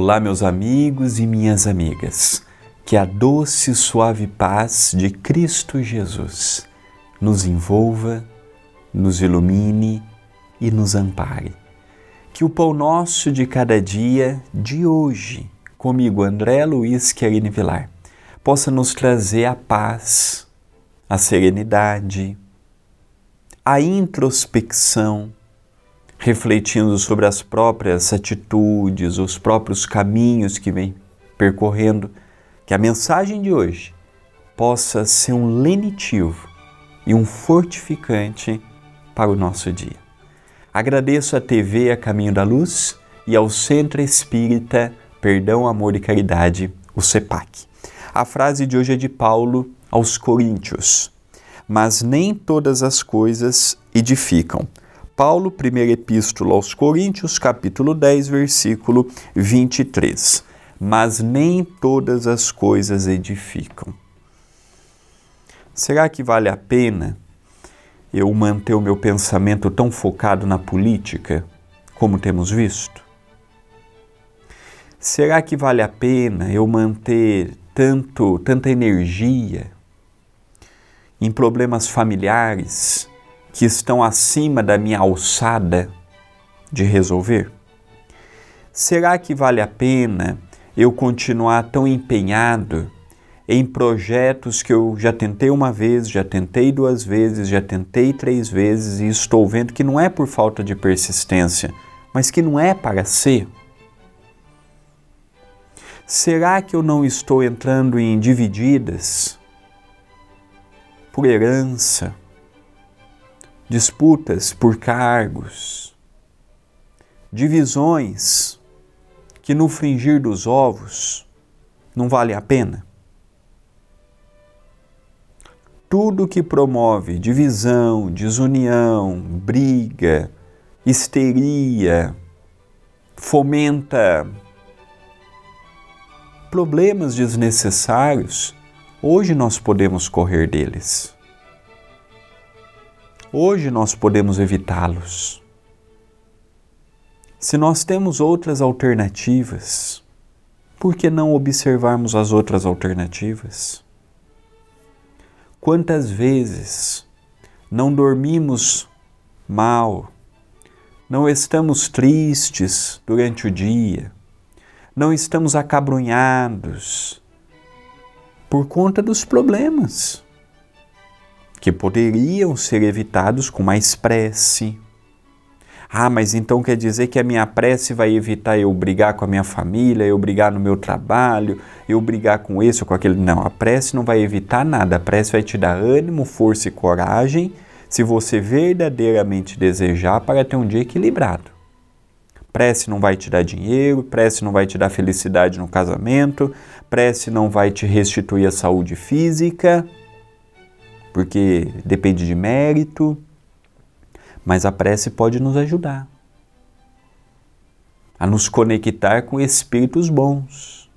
Olá, meus amigos e minhas amigas. Que a doce e suave paz de Cristo Jesus nos envolva, nos ilumine e nos ampare. Que o pão nosso de cada dia, de hoje, comigo, André Luiz Querine Vilar, possa nos trazer a paz, a serenidade, a introspecção, refletindo sobre as próprias atitudes, os próprios caminhos que vem percorrendo, que a mensagem de hoje possa ser um lenitivo e um fortificante para o nosso dia. Agradeço à TV A Caminho da Luz e ao Centro Espírita Perdão, Amor e Caridade, o CEPAC. A frase de hoje é de Paulo aos Coríntios. Mas nem todas as coisas edificam Paulo, primeira epístola aos Coríntios, capítulo 10, versículo 23. Mas nem todas as coisas edificam. Será que vale a pena eu manter o meu pensamento tão focado na política, como temos visto? Será que vale a pena eu manter tanto, tanta energia em problemas familiares, que estão acima da minha alçada de resolver? Será que vale a pena eu continuar tão empenhado em projetos que eu já tentei uma vez, já tentei duas vezes, já tentei três vezes e estou vendo que não é por falta de persistência, mas que não é para ser? Será que eu não estou entrando em divididas por herança? Disputas por cargos, divisões que no fringir dos ovos não vale a pena. Tudo que promove divisão, desunião, briga, histeria, fomenta problemas desnecessários, hoje nós podemos correr deles. Hoje nós podemos evitá-los. Se nós temos outras alternativas, por que não observarmos as outras alternativas? Quantas vezes não dormimos mal, não estamos tristes durante o dia, não estamos acabrunhados por conta dos problemas que poderiam ser evitados com mais prece. Ah, mas então quer dizer que a minha prece vai evitar eu brigar com a minha família, eu brigar no meu trabalho, eu brigar com esse ou com aquele. Não, a prece não vai evitar nada. A prece vai te dar ânimo, força e coragem se você verdadeiramente desejar para ter um dia equilibrado. Prece não vai te dar dinheiro, prece não vai te dar felicidade no casamento, prece não vai te restituir a saúde física porque depende de mérito, mas a prece pode nos ajudar a nos conectar com espíritos bons.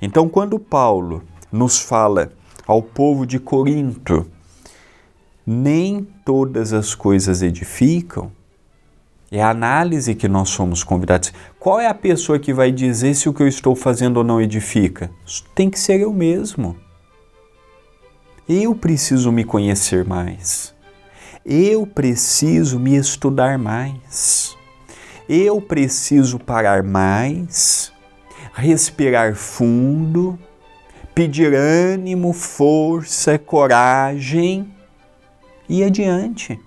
Então, quando Paulo nos fala ao povo de Corinto, nem todas as coisas edificam, é a análise que nós somos convidados. Qual é a pessoa que vai dizer se o que eu estou fazendo ou não edifica? Tem que ser eu mesmo. Eu preciso me conhecer mais. Eu preciso me estudar mais. Eu preciso parar mais, respirar fundo, pedir ânimo, força, coragem e adiante.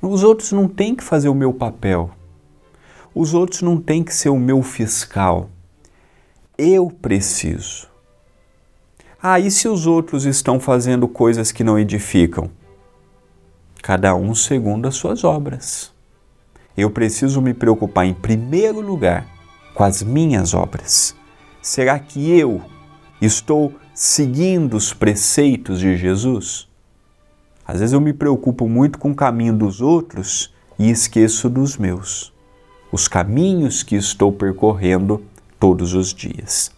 Os outros não têm que fazer o meu papel. Os outros não têm que ser o meu fiscal. Eu preciso. Ah, e se os outros estão fazendo coisas que não edificam? Cada um segundo as suas obras. Eu preciso me preocupar em primeiro lugar com as minhas obras. Será que eu estou seguindo os preceitos de Jesus? Às vezes eu me preocupo muito com o caminho dos outros e esqueço dos meus, os caminhos que estou percorrendo todos os dias.